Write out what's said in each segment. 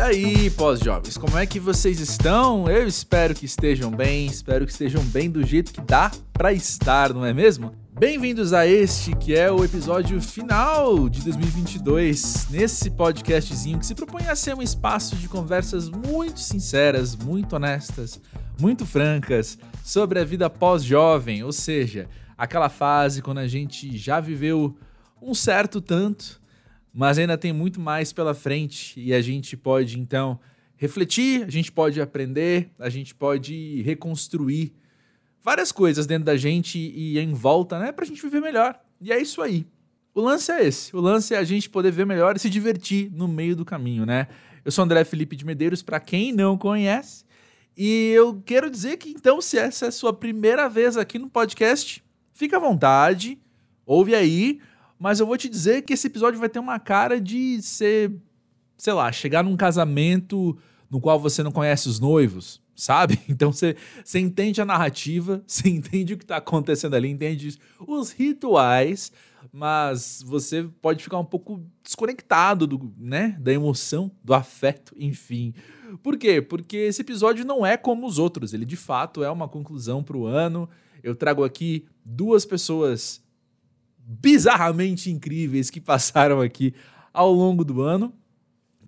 E aí, pós-jovens, como é que vocês estão? Eu espero que estejam bem, espero que estejam bem do jeito que dá para estar, não é mesmo? Bem-vindos a este que é o episódio final de 2022, nesse podcastzinho que se propõe a ser um espaço de conversas muito sinceras, muito honestas, muito francas sobre a vida pós-jovem, ou seja, aquela fase quando a gente já viveu um certo tanto mas ainda tem muito mais pela frente e a gente pode então refletir, a gente pode aprender, a gente pode reconstruir várias coisas dentro da gente e em volta, né, pra gente viver melhor. E é isso aí. O lance é esse. O lance é a gente poder ver melhor e se divertir no meio do caminho, né? Eu sou André Felipe de Medeiros, para quem não conhece, e eu quero dizer que então, se essa é a sua primeira vez aqui no podcast, fica à vontade, ouve aí, mas eu vou te dizer que esse episódio vai ter uma cara de ser, sei lá, chegar num casamento no qual você não conhece os noivos, sabe? Então você, você entende a narrativa, você entende o que está acontecendo ali, entende os rituais, mas você pode ficar um pouco desconectado do, né, da emoção, do afeto, enfim. Por quê? Porque esse episódio não é como os outros, ele de fato é uma conclusão para o ano. Eu trago aqui duas pessoas bizarramente incríveis que passaram aqui ao longo do ano,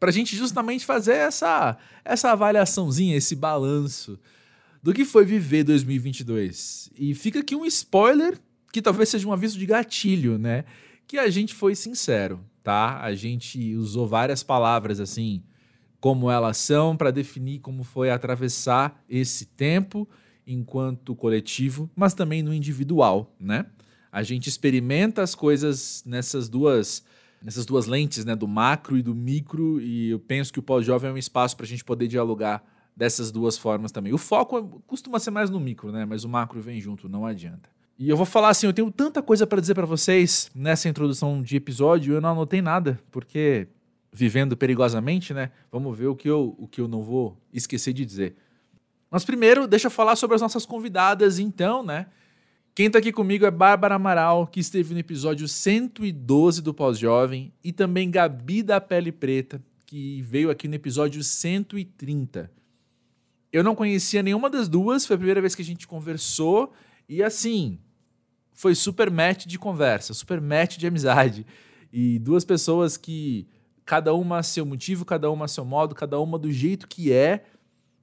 para a gente justamente fazer essa, essa avaliaçãozinha, esse balanço do que foi viver 2022. E fica aqui um spoiler que talvez seja um aviso de gatilho, né? Que a gente foi sincero, tá? A gente usou várias palavras assim, como elas são, para definir como foi atravessar esse tempo enquanto coletivo, mas também no individual, né? A gente experimenta as coisas nessas duas nessas duas lentes, né, do macro e do micro, e eu penso que o pós-jovem é um espaço para a gente poder dialogar dessas duas formas também. O foco é, costuma ser mais no micro, né, mas o macro vem junto, não adianta. E eu vou falar assim, eu tenho tanta coisa para dizer para vocês nessa introdução de episódio, eu não anotei nada, porque vivendo perigosamente, né, vamos ver o que eu, o que eu não vou esquecer de dizer. Mas primeiro, deixa eu falar sobre as nossas convidadas, então, né? Quem está aqui comigo é Bárbara Amaral, que esteve no episódio 112 do Pós-Jovem, e também Gabi da Pele Preta, que veio aqui no episódio 130. Eu não conhecia nenhuma das duas, foi a primeira vez que a gente conversou, e assim, foi super match de conversa, super match de amizade. E duas pessoas que, cada uma a seu motivo, cada uma a seu modo, cada uma do jeito que é,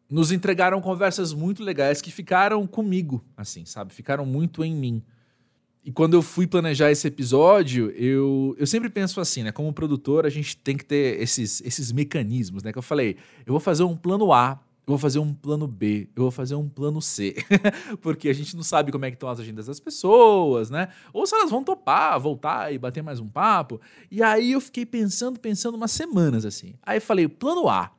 nos entregaram conversas muito legais que ficaram comigo, assim, sabe? Ficaram muito em mim. E quando eu fui planejar esse episódio, eu, eu sempre penso assim, né? Como produtor, a gente tem que ter esses, esses mecanismos, né? Que eu falei, eu vou fazer um plano A, eu vou fazer um plano B, eu vou fazer um plano C. Porque a gente não sabe como é que estão as agendas das pessoas, né? Ou se elas vão topar, voltar e bater mais um papo. E aí eu fiquei pensando, pensando umas semanas, assim. Aí falei, plano A,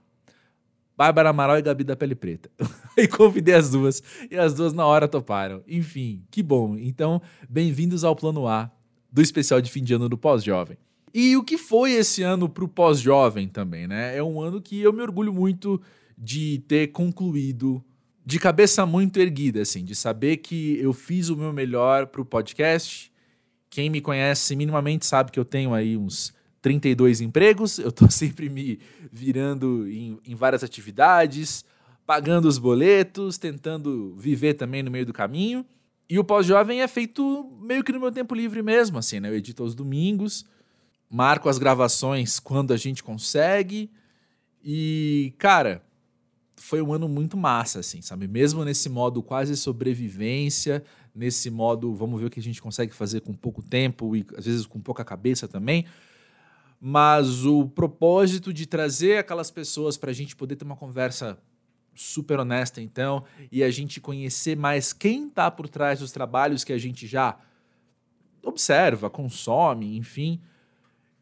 Bárbara Amaral e Gabi da Pele Preta. e convidei as duas, e as duas na hora toparam. Enfim, que bom. Então, bem-vindos ao Plano A do especial de fim de ano do Pós-Jovem. E o que foi esse ano para o pós-jovem também, né? É um ano que eu me orgulho muito de ter concluído de cabeça muito erguida, assim, de saber que eu fiz o meu melhor para o podcast. Quem me conhece minimamente sabe que eu tenho aí uns 32 empregos, eu estou sempre me virando em, em, várias atividades, pagando os boletos, tentando viver também no meio do caminho. E o pós-jovem é feito meio que no meu tempo livre mesmo, assim, né? Eu edito aos domingos, marco as gravações quando a gente consegue. E, cara, foi um ano muito massa, assim, sabe? Mesmo nesse modo quase sobrevivência, nesse modo vamos ver o que a gente consegue fazer com pouco tempo e às vezes com pouca cabeça também mas o propósito de trazer aquelas pessoas para a gente poder ter uma conversa super honesta, então, e a gente conhecer mais quem está por trás dos trabalhos que a gente já observa, consome, enfim,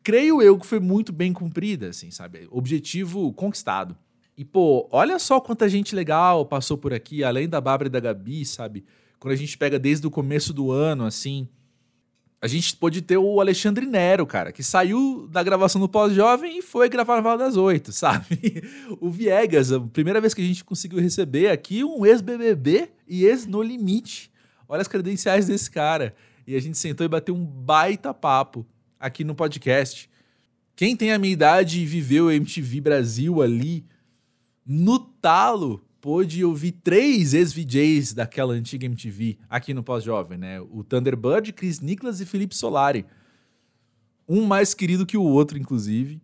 creio eu que foi muito bem cumprida, assim, sabe? Objetivo conquistado. E, pô, olha só quanta gente legal passou por aqui, além da Bárbara e da Gabi, sabe? Quando a gente pega desde o começo do ano, assim, a gente pôde ter o Alexandre Nero, cara, que saiu da gravação do Pós-Jovem e foi gravar no Val das Oito, sabe? O Viegas, a primeira vez que a gente conseguiu receber aqui um ex-BBB e ex-No Limite. Olha as credenciais desse cara. E a gente sentou e bateu um baita papo aqui no podcast. Quem tem a minha idade e viveu MTV Brasil ali no talo, pôde ouvir três ex-VJs daquela antiga MTV aqui no Pós-Jovem, né? O Thunderbird, Chris Nicholas e Felipe Solari. Um mais querido que o outro, inclusive.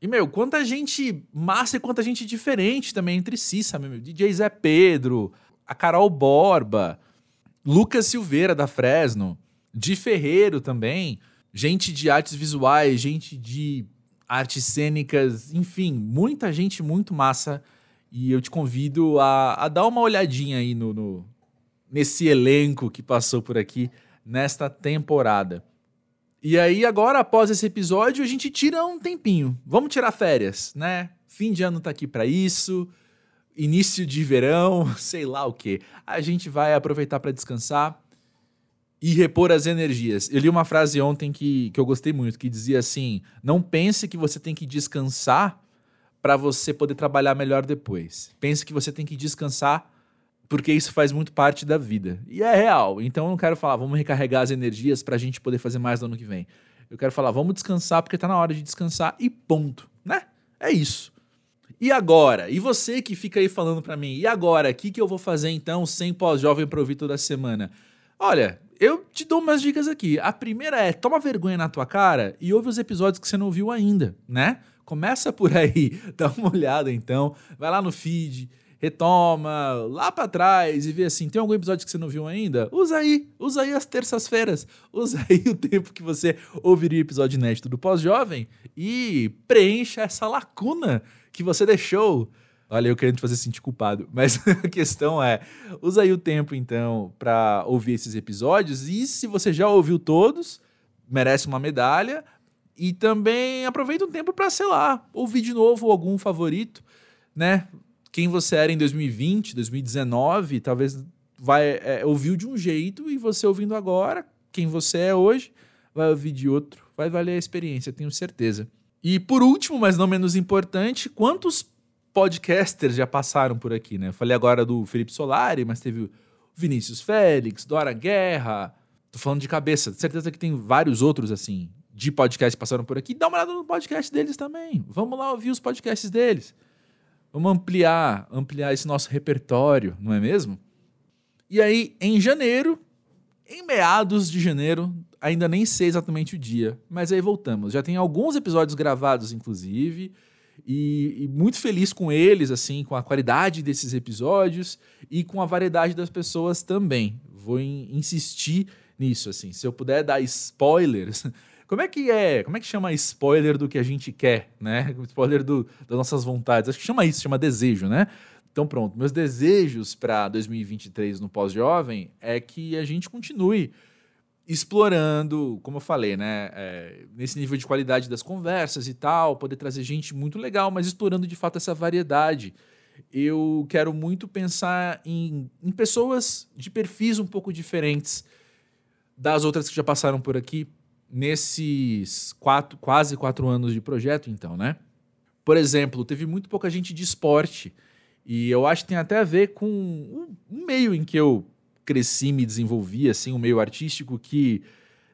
E, meu, quanta gente massa e quanta gente diferente também entre si, sabe? Meu? DJ Zé Pedro, a Carol Borba, Lucas Silveira da Fresno, Di Ferreiro também, gente de artes visuais, gente de artes cênicas, enfim, muita gente muito massa. E eu te convido a, a dar uma olhadinha aí no, no, nesse elenco que passou por aqui nesta temporada. E aí, agora, após esse episódio, a gente tira um tempinho. Vamos tirar férias, né? Fim de ano tá aqui para isso início de verão, sei lá o que. A gente vai aproveitar para descansar e repor as energias. Eu li uma frase ontem que, que eu gostei muito, que dizia assim: não pense que você tem que descansar para você poder trabalhar melhor depois. Pense que você tem que descansar porque isso faz muito parte da vida. E é real. Então eu não quero falar, vamos recarregar as energias para a gente poder fazer mais no ano que vem. Eu quero falar, vamos descansar porque está na hora de descansar e ponto, né? É isso. E agora? E você que fica aí falando para mim, e agora? O que, que eu vou fazer então sem pós-jovem para ouvir toda semana? Olha, eu te dou umas dicas aqui. A primeira é, toma vergonha na tua cara e ouve os episódios que você não ouviu ainda, né? Começa por aí, dá uma olhada então, vai lá no feed, retoma lá para trás e vê assim, tem algum episódio que você não viu ainda? Usa aí, usa aí as terças-feiras, usa aí o tempo que você ouviria o episódio inédito do Pós-Jovem e preencha essa lacuna que você deixou. Olha, eu querendo te fazer sentir culpado. Mas a questão é: usa aí o tempo, então, para ouvir esses episódios. E se você já ouviu todos, merece uma medalha. E também aproveita um tempo para, sei lá, ouvir de novo algum favorito, né? Quem você era em 2020, 2019, talvez vai é, ouviu de um jeito e você ouvindo agora, quem você é hoje, vai ouvir de outro. Vai valer a experiência, tenho certeza. E por último, mas não menos importante, quantos podcasters já passaram por aqui, né? Eu falei agora do Felipe Solari, mas teve o Vinícius Félix, Dora Guerra. Tô falando de cabeça, certeza que tem vários outros assim de podcast que passaram por aqui. Dá uma olhada no podcast deles também. Vamos lá ouvir os podcasts deles. Vamos ampliar, ampliar esse nosso repertório, não é mesmo? E aí, em janeiro, em meados de janeiro, ainda nem sei exatamente o dia, mas aí voltamos. Já tem alguns episódios gravados, inclusive, e, e, muito feliz com eles, assim, com a qualidade desses episódios e com a variedade das pessoas também. Vou in, insistir nisso, assim. Se eu puder dar spoilers, como é que é? Como é que chama spoiler do que a gente quer, né? Spoiler do, das nossas vontades. Acho que chama isso, chama desejo, né? Então pronto, meus desejos para 2023 no pós-jovem é que a gente continue explorando, como eu falei, né, é, nesse nível de qualidade das conversas e tal, poder trazer gente muito legal, mas explorando de fato essa variedade. Eu quero muito pensar em, em pessoas de perfis um pouco diferentes das outras que já passaram por aqui nesses quatro, quase quatro anos de projeto, então, né? Por exemplo, teve muito pouca gente de esporte e eu acho que tem até a ver com um meio em que eu cresci, me desenvolvi, assim, um meio artístico que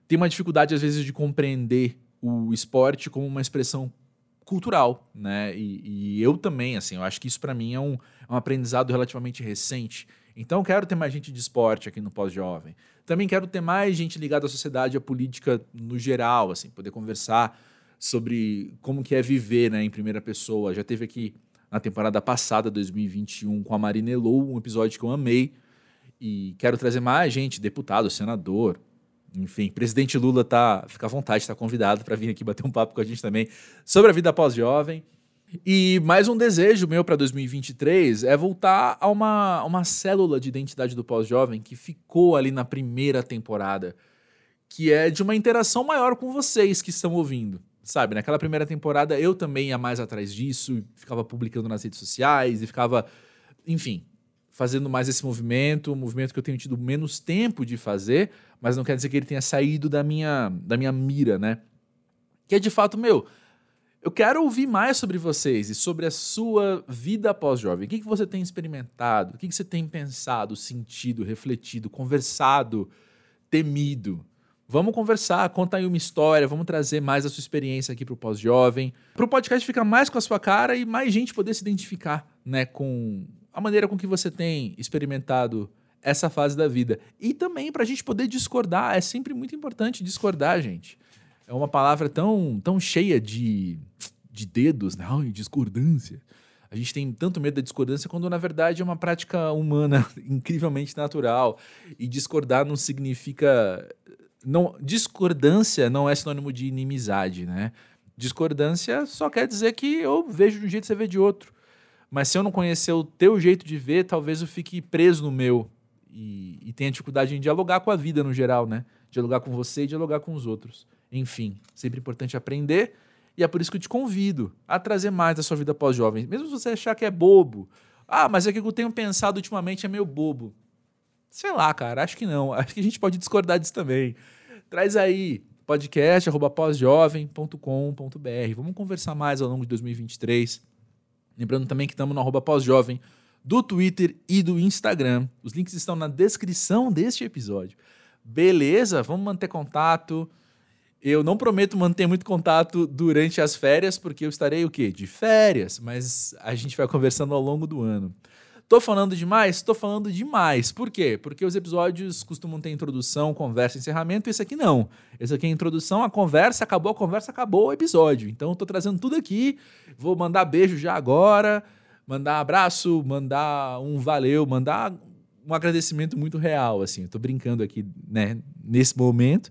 tem uma dificuldade, às vezes, de compreender o esporte como uma expressão cultural, né? E, e eu também, assim, eu acho que isso para mim é um, é um aprendizado relativamente recente. Então, quero ter mais gente de esporte aqui no Pós-Jovem. Também quero ter mais gente ligada à sociedade, à política no geral, assim, poder conversar sobre como que é viver, né, em primeira pessoa. Já teve aqui na temporada passada, 2021, com a Marina Elou, um episódio que eu amei, e quero trazer mais gente, deputado, senador, enfim, presidente Lula tá, fica à vontade, está convidado para vir aqui bater um papo com a gente também sobre a vida pós-jovem. E mais um desejo meu para 2023 é voltar a uma, uma célula de identidade do pós-jovem que ficou ali na primeira temporada, que é de uma interação maior com vocês que estão ouvindo. Sabe, naquela primeira temporada eu também ia mais atrás disso, ficava publicando nas redes sociais e ficava, enfim, fazendo mais esse movimento, um movimento que eu tenho tido menos tempo de fazer, mas não quer dizer que ele tenha saído da minha, da minha mira, né? Que é de fato, meu, eu quero ouvir mais sobre vocês e sobre a sua vida pós-jovem. O que, que você tem experimentado? O que, que você tem pensado, sentido, refletido, conversado, temido? Vamos conversar, conta aí uma história, vamos trazer mais a sua experiência aqui para o pós-jovem, para o podcast ficar mais com a sua cara e mais gente poder se identificar, né, com a maneira com que você tem experimentado essa fase da vida. E também para a gente poder discordar, é sempre muito importante discordar, gente. É uma palavra tão, tão cheia de, de dedos, né? Ai, discordância. A gente tem tanto medo da discordância quando, na verdade, é uma prática humana incrivelmente natural. E discordar não significa não, discordância não é sinônimo de inimizade, né? Discordância só quer dizer que eu vejo de um jeito e você vê de outro. Mas se eu não conhecer o teu jeito de ver, talvez eu fique preso no meu e, e tenha dificuldade em dialogar com a vida no geral, né? Dialogar com você e dialogar com os outros. Enfim, sempre importante aprender e é por isso que eu te convido a trazer mais da sua vida pós-jovem. Mesmo se você achar que é bobo. Ah, mas é que eu tenho pensado ultimamente é meio bobo. Sei lá, cara, acho que não. Acho que a gente pode discordar disso também. Traz aí podcast@pósjovem.com.br. Vamos conversar mais ao longo de 2023. Lembrando também que estamos no arroba pós-jovem do Twitter e do Instagram. Os links estão na descrição deste episódio. Beleza? Vamos manter contato. Eu não prometo manter muito contato durante as férias, porque eu estarei o quê? De férias, mas a gente vai conversando ao longo do ano. Tô falando demais? Tô falando demais. Por quê? Porque os episódios costumam ter introdução, conversa, encerramento. Esse aqui não. Esse aqui é introdução, a conversa, acabou a conversa, acabou o episódio. Então eu tô trazendo tudo aqui. Vou mandar beijo já agora, mandar abraço, mandar um valeu, mandar um agradecimento muito real, assim. Eu tô brincando aqui, né, nesse momento,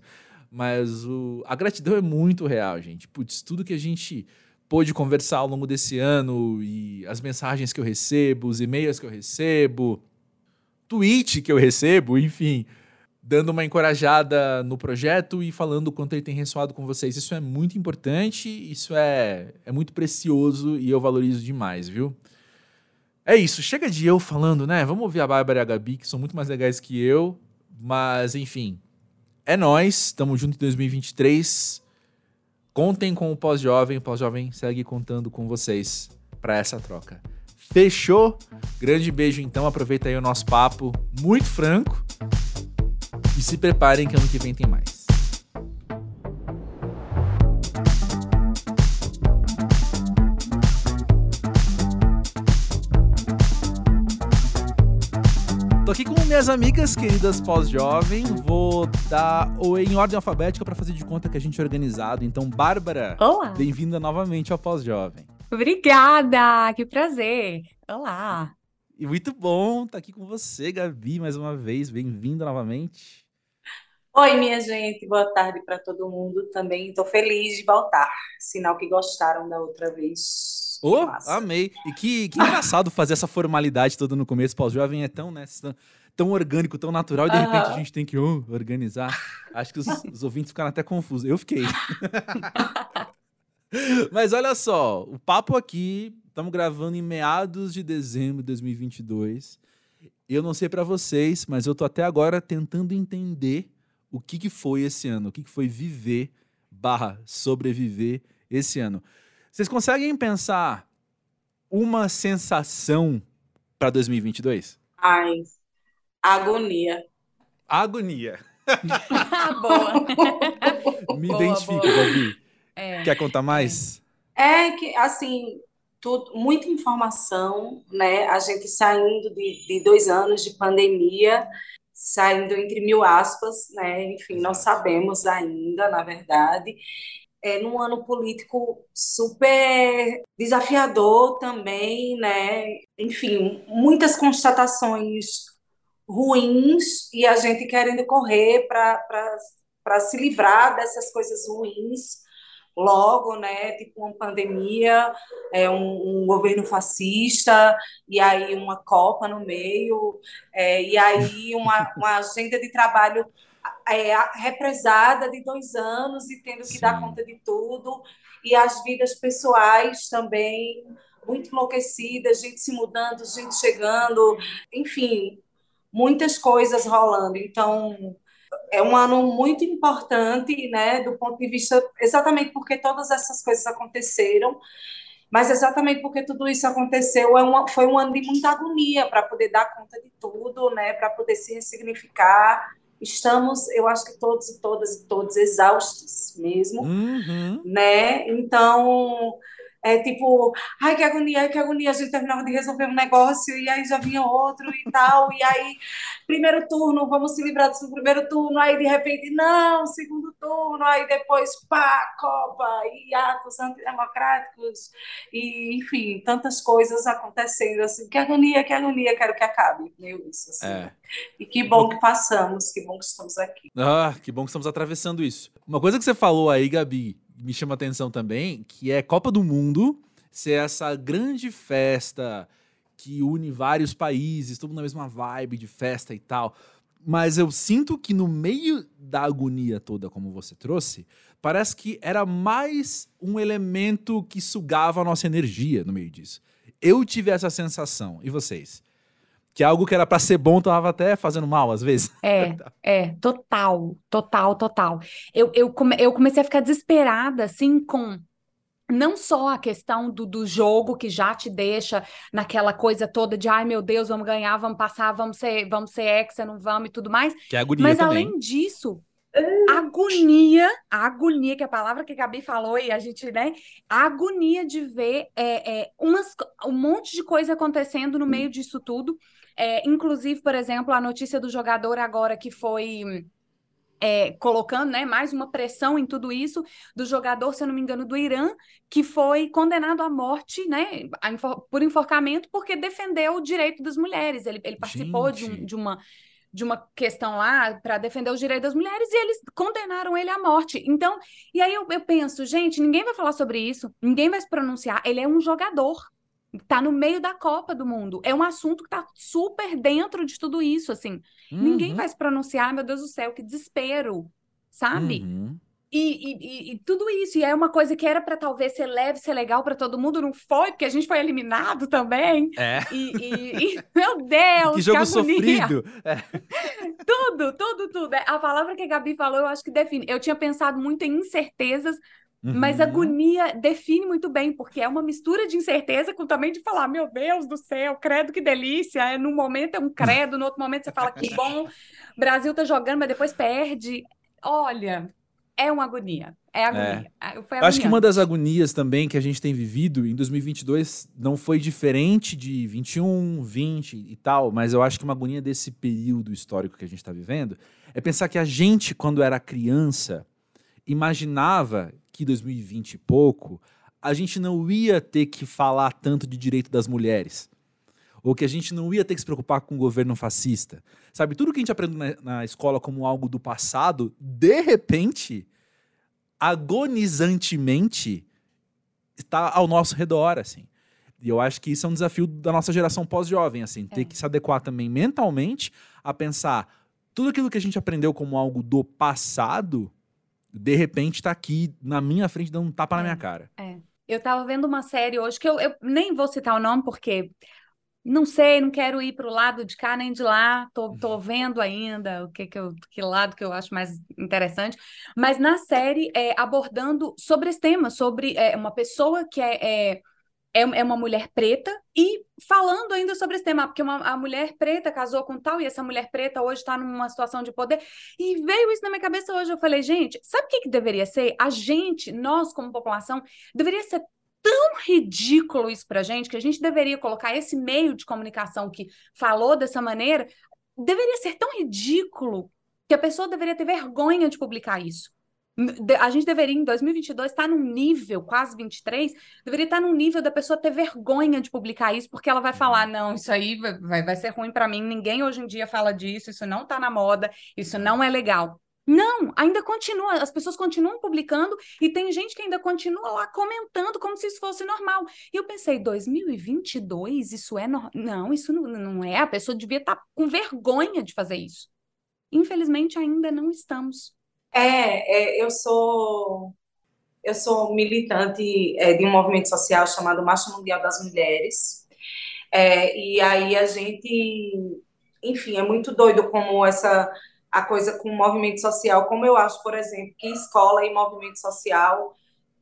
mas o, a gratidão é muito real, gente. Putz, tudo que a gente pôde conversar ao longo desse ano e as mensagens que eu recebo, os e-mails que eu recebo, tweet que eu recebo, enfim, dando uma encorajada no projeto e falando o quanto ele tem ressoado com vocês. Isso é muito importante, isso é, é muito precioso e eu valorizo demais, viu? É isso, chega de eu falando, né? Vamos ouvir a Bárbara e a Gabi, que são muito mais legais que eu, mas enfim, é nós, estamos juntos em 2023. Contem com o Pós-Jovem. O Pós-Jovem segue contando com vocês para essa troca. Fechou? Grande beijo então. Aproveita aí o nosso papo muito franco. E se preparem que ano que vem tem mais. Minhas amigas queridas pós-jovem. Vou dar oi em ordem alfabética para fazer de conta que a gente é organizado. Então, Bárbara, Olá. bem-vinda novamente ao pós-jovem. Obrigada, que prazer. Olá. E muito bom estar tá aqui com você, Gabi, mais uma vez. Bem-vinda novamente. Oi, minha gente, boa tarde para todo mundo também. Estou feliz de voltar. Sinal que gostaram da outra vez. Oh, amei. E que, que engraçado fazer essa formalidade toda no começo. Pós-jovem é tão, né, tão orgânico, tão natural, e de repente a gente tem que oh, organizar. Acho que os, os ouvintes ficaram até confusos. Eu fiquei. Mas olha só, o papo aqui, estamos gravando em meados de dezembro de 2022. Eu não sei para vocês, mas eu tô até agora tentando entender o que, que foi esse ano, o que, que foi viver barra sobreviver esse ano. Vocês conseguem pensar uma sensação para 2022? Ai, agonia. Agonia. boa. Me boa, identifica, boa. Gabi. É, Quer contar mais? É que, assim, tudo, muita informação, né? A gente saindo de, de dois anos de pandemia, saindo entre mil aspas, né? Enfim, não sabemos ainda, na verdade é, num ano político super desafiador também, né? Enfim, muitas constatações ruins e a gente querendo correr para se livrar dessas coisas ruins logo, né? Tipo uma pandemia, é, um, um, governo fascista, e aí uma Copa no meio, é, e aí uma, uma agenda de trabalho é, represada de dois anos e tendo que Sim. dar conta de tudo, e as vidas pessoais também muito enlouquecidas, gente se mudando, gente chegando, enfim, muitas coisas rolando. Então, é um ano muito importante, né, do ponto de vista exatamente porque todas essas coisas aconteceram, mas exatamente porque tudo isso aconteceu, é uma, foi um ano de muita agonia para poder dar conta de tudo, né, para poder se ressignificar estamos, eu acho que todos e todas e todos exaustos mesmo, Uhum. né? Então, é tipo, ai que agonia, ai que agonia, a gente terminava de resolver um negócio e aí já vinha outro e tal, e aí, primeiro turno, vamos se livrar do primeiro turno, aí de repente, não, segundo turno, aí depois, pá, Copa, e atos antidemocráticos, e enfim, tantas coisas acontecendo, assim, que agonia, que agonia, quero que acabe, meu isso, assim. É. E que bom que passamos, que bom que estamos aqui. Ah, que bom que estamos atravessando isso. Uma coisa que você falou aí, Gabi, me chama atenção também, que é Copa do Mundo ser essa grande festa que une vários países, tudo na mesma vibe de festa e tal. Mas eu sinto que no meio da agonia toda, como você trouxe, parece que era mais um elemento que sugava a nossa energia no meio disso. Eu tive essa sensação. E vocês? Que algo que era para ser bom tava até fazendo mal às vezes. É, é, total, total, total. Eu, eu, come, eu comecei a ficar desesperada, assim, com não só a questão do, do jogo que já te deixa naquela coisa toda de ai meu Deus, vamos ganhar, vamos passar, vamos ser, vamos ser hexa, não vamos e tudo mais. Que é agonia Mas também. além disso, a agonia, a agonia, que é a palavra que a Gabi falou, e a gente, né? A agonia de ver é, é, umas, um monte de coisa acontecendo no meio disso tudo. É, inclusive, por exemplo, a notícia do jogador agora que foi é, colocando né, mais uma pressão em tudo isso, do jogador, se eu não me engano, do Irã, que foi condenado à morte né, por enforcamento porque defendeu o direito das mulheres. Ele, ele participou de, um, de, uma, de uma questão lá para defender os direitos das mulheres e eles condenaram ele à morte. Então, e aí eu, eu penso, gente, ninguém vai falar sobre isso, ninguém vai se pronunciar, ele é um jogador. Tá no meio da Copa do Mundo. É um assunto que tá super dentro de tudo isso, assim. Uhum. Ninguém vai se pronunciar, meu Deus do céu, que desespero, sabe? Uhum. E, e, e, tudo isso, e é uma coisa que era para talvez ser leve, ser legal para todo mundo, não foi, porque a gente foi eliminado também. É. E, e, meu Deus, que jogo que sofrido. É. Tudo, tudo, tudo. A palavra que a Gabi falou, eu acho que define. Eu tinha pensado muito em incertezas, uhum. mas agonia define muito bem, porque é uma mistura de incerteza com também de falar, meu Deus do céu, credo que delícia. É, num momento é um credo, no outro momento você fala que bom, Brasil tá jogando, mas depois perde. Olha, é uma agonia. É agonia. É. Foi Acho que uma das agonias também que a gente tem vivido em 2022 não foi diferente de 21, 20 e tal, mas eu acho que uma agonia desse período histórico que a gente está vivendo é pensar que a gente, quando era criança, imaginava que 2020 e pouco a gente não ia ter que falar tanto de direito das mulheres. Ou que a gente não ia ter que se preocupar com o governo fascista. Sabe, tudo que a gente aprende na, na escola como algo do passado, de repente, agonizantemente, está ao nosso redor, assim. E eu acho que isso é um desafio da nossa geração pós-jovem, assim, ter é. que se adequar também mentalmente a pensar tudo aquilo que a gente aprendeu como algo do passado, de repente está aqui na minha frente dando um tapa é. na minha cara. É. Eu tava vendo uma série hoje que eu, eu nem vou citar o nome porque não sei, não quero ir para o lado de cá nem de lá, tô, tô vendo ainda o que, que, eu, que lado que eu acho mais interessante, mas na série é, abordando sobre esse tema, sobre é, uma pessoa que é, é, é, uma mulher preta e falando ainda sobre esse tema, porque uma, a mulher preta casou com tal e essa mulher preta hoje está numa situação de poder, e veio isso na minha cabeça hoje, eu falei, gente, sabe o que, que deveria ser? A gente, nós como população, deveria ser tão ridículo isso pra gente que a gente deveria colocar esse meio de comunicação que falou dessa maneira, deveria ser tão ridículo que a pessoa deveria ter vergonha de publicar isso. A gente deveria, em 2022, estar num nível, quase 23, deveria estar num nível da pessoa ter vergonha de publicar isso, porque ela vai falar: não, isso aí vai, vai ser ruim para mim, ninguém hoje em dia fala disso, isso não está na moda, isso não é legal. Não, ainda continua, as pessoas continuam publicando e tem gente que ainda continua lá comentando como se isso fosse normal. E eu pensei, 2022, isso é normal? Não, isso não, não é, a pessoa devia estar tá com vergonha de fazer isso. Infelizmente, ainda não estamos. É, é eu sou eu sou militante é, de um movimento social chamado Marcha Mundial das Mulheres. É, e aí a gente, enfim, é muito doido como essa a coisa com o movimento social, como eu acho, por exemplo, que escola e movimento social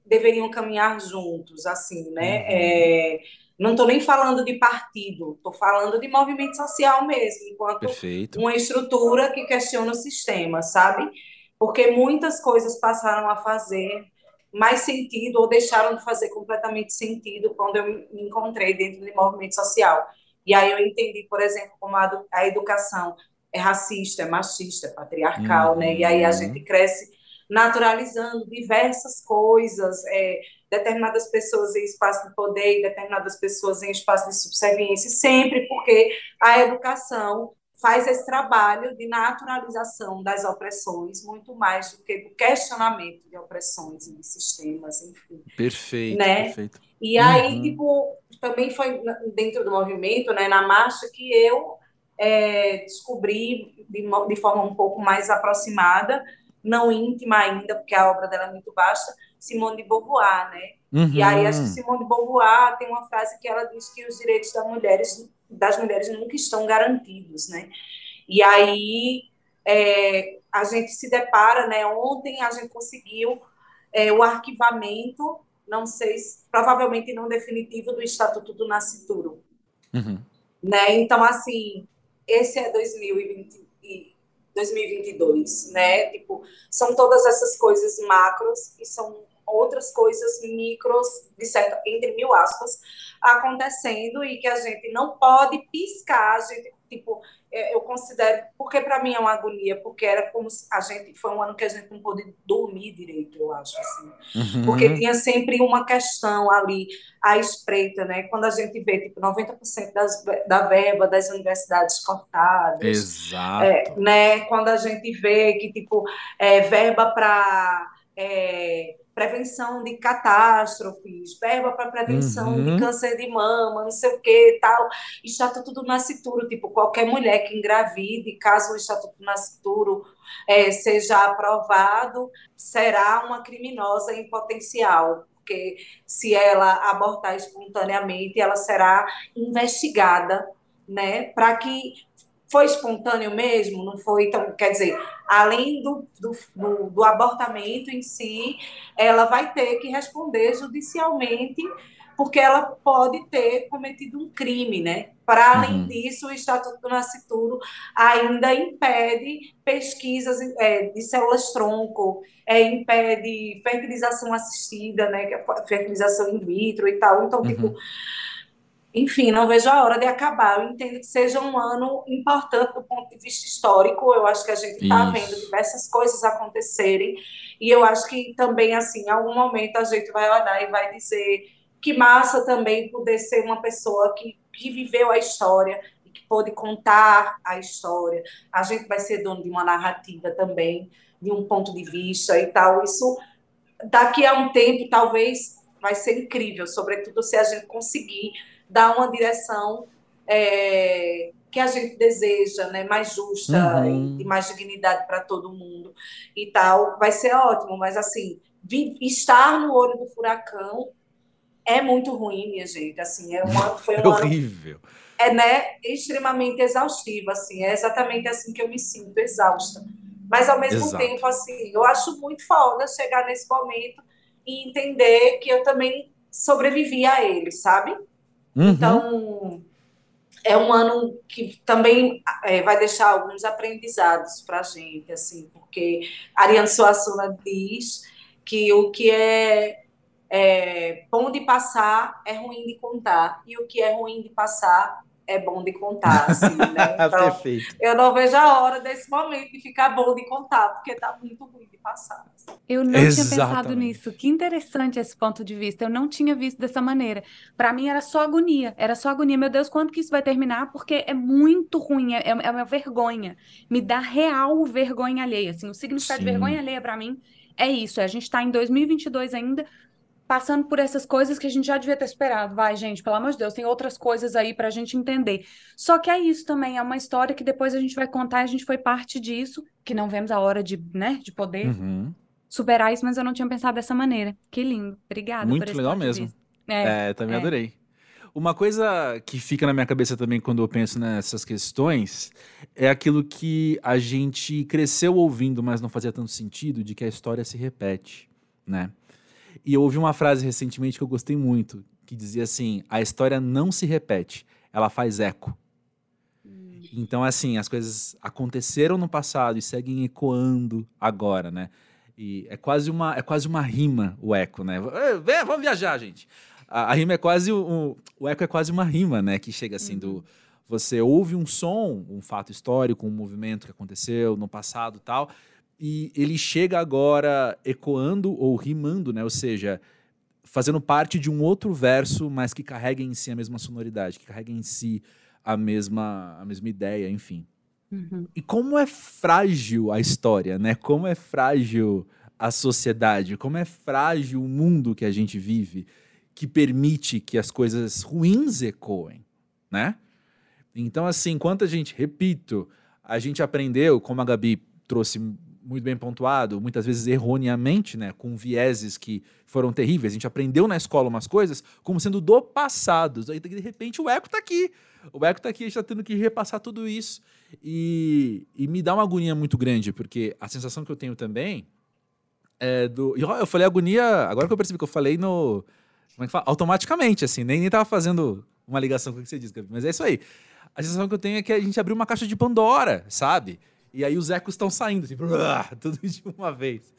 deveriam caminhar juntos, assim, né? Uhum. É, Não estou nem falando de partido, estou falando de movimento social mesmo, enquanto Perfeito. uma estrutura que questiona o sistema, sabe? Porque muitas coisas passaram a fazer mais sentido ou deixaram de fazer completamente sentido quando eu me encontrei dentro do movimento social. E aí eu entendi, por exemplo, como a, a educação é racista, é machista, é patriarcal, uhum. né? E aí a uhum. gente cresce naturalizando diversas coisas, é, determinadas pessoas em espaço de poder e determinadas pessoas em espaço de subserviência, sempre porque a educação faz esse trabalho de naturalização das opressões, muito mais do que do questionamento de opressões e de sistemas, enfim. Perfeito, né? perfeito. E aí, uhum. tipo, também foi dentro do movimento, né, na marcha, que eu é, descobri de, de forma um pouco mais aproximada não íntima ainda, porque a obra dela é muito vasta, Simone de Beauvoir, né? Uhum. E aí acho que Simone de Beauvoir tem uma frase que ela diz que os direitos das mulheres, das mulheres nunca estão garantidos, né? E aí é, a gente se depara, né? Ontem a gente conseguiu é, o arquivamento, não sei, se, provavelmente não definitivo, do Estatuto do Nascituro. Uhum. Né? Então, assim, esse é 2020, 2022, né? Tipo, são todas essas coisas macros e são outras coisas micros, de certa, entre mil aspas, acontecendo e que a gente não pode piscar, a gente, tipo, é, eu considero, porque para mim é uma agonia, porque era como se a gente, foi um ano que a gente não pôde dormir direito, eu acho, assim, uhum. porque tinha sempre uma questão ali, à espreita, né, quando a gente vê, tipo, 90% das, da verba das universidades cortadas. Exato. É, né, quando a gente vê que, tipo, é, verba para... É, prevenção de catástrofes, verba para prevenção uhum. de câncer de mama, não sei o que tal. Estatuto do Nascituro, tipo, qualquer mulher que engravide, caso o Estatuto do Nascituro é, seja aprovado, será uma criminosa em potencial. Porque se ela abortar espontaneamente, ela será investigada, né, para que foi espontâneo mesmo? Não foi? Então, quer dizer, além do, do, do, do, abortamento em si, ela vai ter que responder judicialmente, porque ela pode ter cometido um crime, né? Para além uhum. disso, o Estatuto do Nascituro ainda impede pesquisas é, de células-tronco, é, impede fertilização assistida, né? É fertilização in vitro e tal. Então, tipo, uhum. tipo enfim, não vejo a hora de acabar. Eu entendo que seja um ano importante do ponto de vista histórico. Eu acho que a gente está vendo diversas coisas acontecerem. E eu acho que também, assim, em algum momento a gente vai olhar e vai dizer que massa também poder ser uma pessoa que, que viveu a história e que pôde contar a história. A gente vai ser dono de uma narrativa também, de um ponto de vista e tal. Isso, daqui a um tempo, talvez vai ser incrível, sobretudo se a gente conseguir dar uma direção é, que a gente deseja, né, mais justa uhum. e, e mais dignidade para todo mundo e tal, vai ser ótimo, mas assim, estar no olho do furacão é muito ruim, minha gente, assim, é uma, foi um é horrível. Ano, é, né, extremamente exaustivo, assim, é exatamente assim que eu me sinto, exausta. Mas ao mesmo Exato. tempo, assim, eu acho muito foda chegar nesse momento e entender que eu também sobrevivi a ele, sabe? Uhum. Então, é um ano que também é, vai deixar alguns aprendizados para a gente, assim, porque Ariane Suassuna diz que o que é, é bom de passar é ruim de contar, e o que é ruim de passar é bom de contar, assim, né? Então, Perfeito. eu não vejo a hora desse momento de ficar bom de contar, porque tá muito ruim de passar. Eu não Exatamente. tinha pensado nisso. Que interessante esse ponto de vista. Eu não tinha visto dessa maneira. Para mim era só agonia. Era só agonia. Meu Deus, quando que isso vai terminar? Porque é muito ruim. É, é uma vergonha. Me dá real vergonha alheia. Assim, o significado Sim. de vergonha alheia para mim é isso. É a gente está em 2022 ainda passando por essas coisas que a gente já devia ter esperado. Vai, gente, pelo amor de Deus, tem outras coisas aí para a gente entender. Só que é isso também, é uma história que depois a gente vai contar, a gente foi parte disso, que não vemos a hora de, né, de poder uhum. superar isso, mas eu não tinha pensado dessa maneira. Que lindo. Obrigada. Muito legal mesmo. É, é, também é. adorei. Uma coisa que fica na minha cabeça também quando eu penso nessas questões é aquilo que a gente cresceu ouvindo, mas não fazia tanto sentido, de que a história se repete, né? E eu ouvi uma frase recentemente que eu gostei muito, que dizia assim: a história não se repete, ela faz eco. Hum. Então, assim, as coisas aconteceram no passado e seguem ecoando agora, né? E é quase uma, é quase uma rima o eco, né? Vem, vamos viajar, gente. A, a rima é quase um, o eco é quase uma rima, né? Que chega assim uhum. do você ouve um som, um fato histórico, um movimento que aconteceu no passado, tal, e ele chega agora ecoando ou rimando, né? Ou seja, fazendo parte de um outro verso, mas que carrega em si a mesma sonoridade, que carrega em si a mesma, a mesma ideia, enfim. Uhum. E como é frágil a história, né? Como é frágil a sociedade, como é frágil o mundo que a gente vive, que permite que as coisas ruins ecoem, né? Então, assim, enquanto a gente, repito, a gente aprendeu, como a Gabi trouxe muito bem pontuado, muitas vezes erroneamente, né, com vieses que foram terríveis. A gente aprendeu na escola umas coisas como sendo do passado. Aí, de repente, o eco está aqui. O eco está aqui, a gente está tendo que repassar tudo isso. E, e me dá uma agonia muito grande, porque a sensação que eu tenho também é do. Eu falei agonia, agora que eu percebi que eu falei no. Como é que fala? Automaticamente, assim, nem, nem fazendo uma ligação com o que você disse. Mas é isso aí. A sensação que eu tenho é que a gente abriu uma caixa de Pandora, sabe? E aí os ecos estão saindo, assim, tudo de uma vez.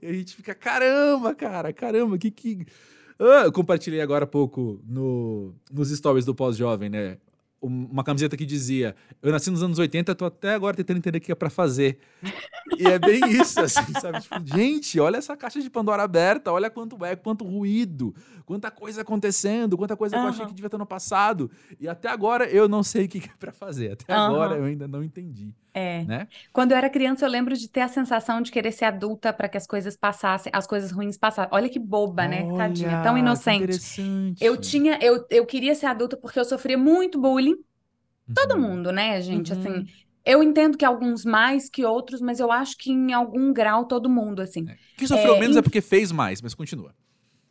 E a gente fica, caramba, cara, caramba, que que. Ah, eu compartilhei agora há pouco no, nos stories do pós-jovem, né? Uma camiseta que dizia: Eu nasci nos anos 80, tô até agora tentando entender o que é para fazer. e é bem isso, assim, sabe? Tipo, gente, olha essa caixa de Pandora aberta, olha quanto é, quanto ruído, quanta coisa acontecendo, quanta coisa uhum. que eu achei que devia estar no passado. E até agora eu não sei o que é para fazer. Até uhum. agora eu ainda não entendi. É. Né? Quando eu era criança, eu lembro de ter a sensação de querer ser adulta para que as coisas passassem, as coisas ruins passassem. Olha que boba, né? Olha, né? Tadinha, tão inocente. Eu tinha, eu, eu queria ser adulta porque eu sofria muito bullying. Uhum. Todo mundo, né, gente? Assim, uhum. Assim, eu entendo que alguns mais que outros, mas eu acho que em algum grau todo mundo, assim. É. Quem sofreu é, menos é porque fez mais, mas continua.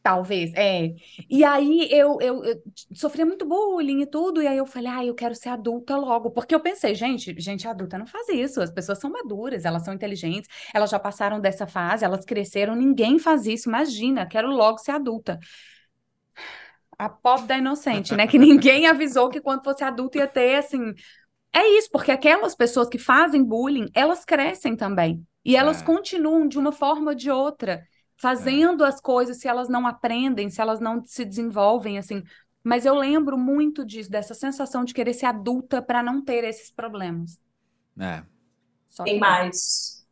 Talvez, é. E aí eu, eu, eu, sofria muito bullying e tudo, e aí eu falei, ah, eu quero ser adulta logo. Porque eu pensei, gente, gente adulta não faz isso, as pessoas são maduras, elas são inteligentes, elas já passaram dessa fase, elas cresceram, ninguém faz isso, imagina, quero logo ser adulta. A pobre da inocente, né? Que ninguém avisou que quando fosse adulta ia ter, assim. É isso, porque aquelas pessoas que fazem bullying, elas crescem também. E elas é. continuam de uma forma ou de outra fazendo é. as coisas, se elas não aprendem, se elas não se desenvolvem, assim. Mas eu lembro muito disso, dessa sensação de querer ser adulta para não ter esses problemas. É. Só Tem mais.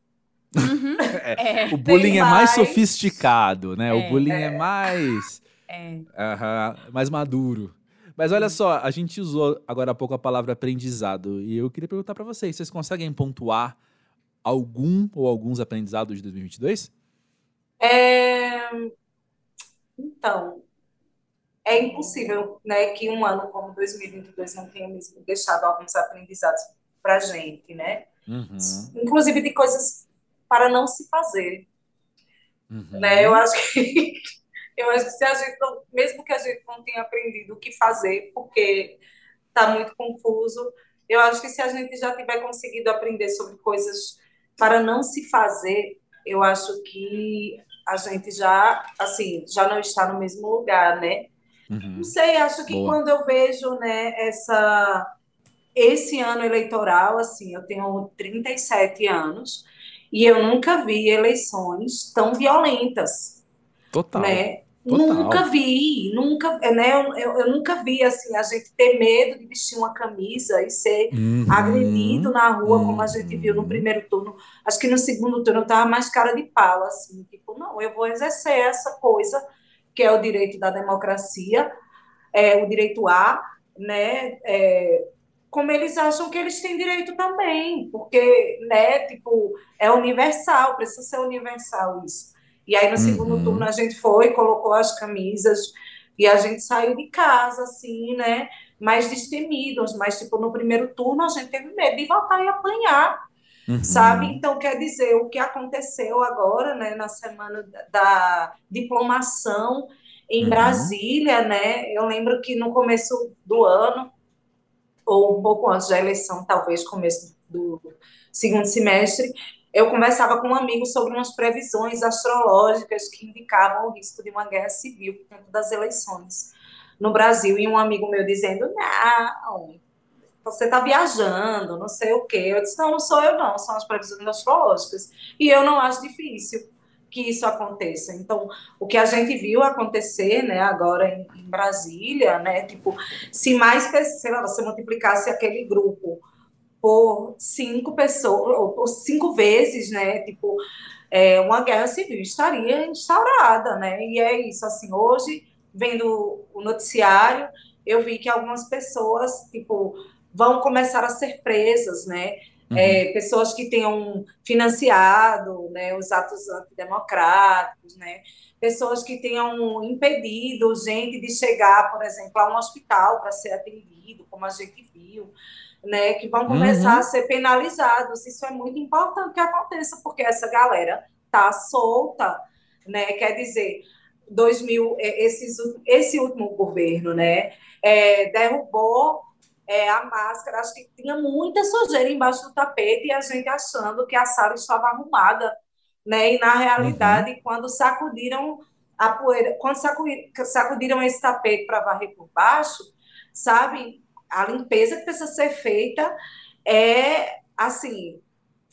Uhum. é, o bullying é mais, sofisticado, né? o é. bullying é, mais. É. Uh mais maduro. Mas olha só, a gente usou agora há pouco a palavra aprendizado. E eu queria perguntar para vocês: vocês conseguem pontuar algum ou alguns aprendizados de 2022? É... Então, é impossível né, que um ano como 2022 não tenha mesmo deixado alguns aprendizados para a gente, né? Uhum. Inclusive de coisas para não se fazer. Uhum. Né? Eu acho que eu acho que se a gente não, mesmo que a gente não tenha aprendido o que fazer, porque está muito confuso, eu acho que se a gente já tiver conseguido aprender sobre coisas para não se fazer, eu acho que a gente já, assim, já não está no mesmo lugar, né? Uhum. Não sei, acho que Boa. quando eu vejo, né, essa esse ano eleitoral, assim, eu tenho 37 anos e eu nunca vi eleições tão violentas. Total. Né? Total. Nunca vi, nunca, né? Eu, eu, eu, nunca vi assim a gente ter medo de vestir uma camisa e ser uhum. agredido na rua, uhum. como a gente viu no uhum. primeiro turno. Acho que no segundo turno eu tava mais cara de pau, assim, tipo, não, eu vou exercer essa coisa que é o direito da democracia, é o direito a, né? É, como eles acham que eles têm direito também, porque, né? Tipo, é universal, precisa ser universal isso. E aí no segundo uhum. turno a gente foi, colocou as camisas e a gente saiu de casa, assim, né? Mais destemidos, mas tipo, no primeiro turno a gente teve medo de voltar e apanhar, uhum. sabe? Então, quer dizer, o que aconteceu agora, né, na semana da diplomação em uhum. Brasília, né? Eu lembro que no começo do ano, ou um pouco antes da eleição, talvez começo do segundo semestre, eu conversava com um amigo sobre umas previsões astrológicas que indicavam o risco de uma guerra civil por das eleições. no Brasil e um amigo meu dizendo: não, você está viajando, não sei o quê. Eu disse: não, não sou eu, não, são as previsões astrológicas. E eu não acho difícil que isso aconteça. Então, o que a gente viu acontecer, né, agora em, em Brasília, né, tipo, se mais, sei lá, você multiplicasse aquele grupo por cinco pessoas, ou por cinco vezes, né, tipo, é, uma guerra civil estaria instaurada, né, e é isso, assim, hoje, vendo o noticiário, eu vi que algumas pessoas, tipo, vão começar a ser presas, né, Uhum. É, pessoas que tenham financiado né, os atos antidemocráticos, né, pessoas que tenham impedido gente de chegar, por exemplo, a um hospital para ser atendido, como a gente viu, né, que vão começar uhum. a ser penalizados. Isso é muito importante que aconteça, porque essa galera está solta, né, quer dizer, 2000, é, esses, esse último governo, né, é, derrubou é, a máscara, acho que tinha muita sujeira embaixo do tapete e a gente achando que a sala estava arrumada, né? E na realidade, uhum. quando sacudiram a poeira, quando sacudiram, sacudiram esse tapete para varrer por baixo, sabe? A limpeza que precisa ser feita é assim,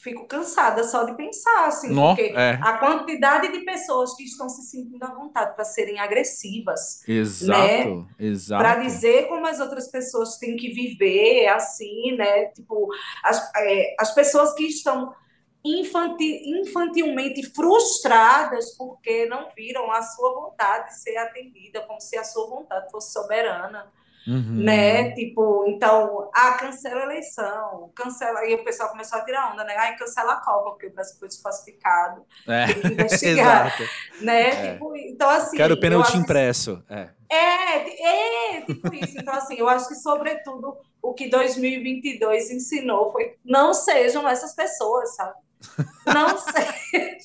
fico cansada só de pensar, assim, no, porque é. a quantidade de pessoas que estão se sentindo à vontade para serem agressivas. Exato, né? exato. Para dizer como as outras pessoas têm que viver, assim, né? Tipo, as, é, as pessoas que estão infantil, infantilmente frustradas porque não viram a sua vontade ser atendida, como se a sua vontade fosse soberana. Uhum. Né? Tipo, então, ah, cancela a eleição, cancela. E o pessoal começou a tirar onda, né? Ai, cancela a Copa, porque o Brasil foi desclassificado. É. Tem que investigar. Né? É. Tipo, então, assim. Quero pênalti impresso. É. é, é, tipo isso. Então, assim, eu acho que, sobretudo, o que 2022 ensinou foi não sejam essas pessoas, sabe? Não sejam.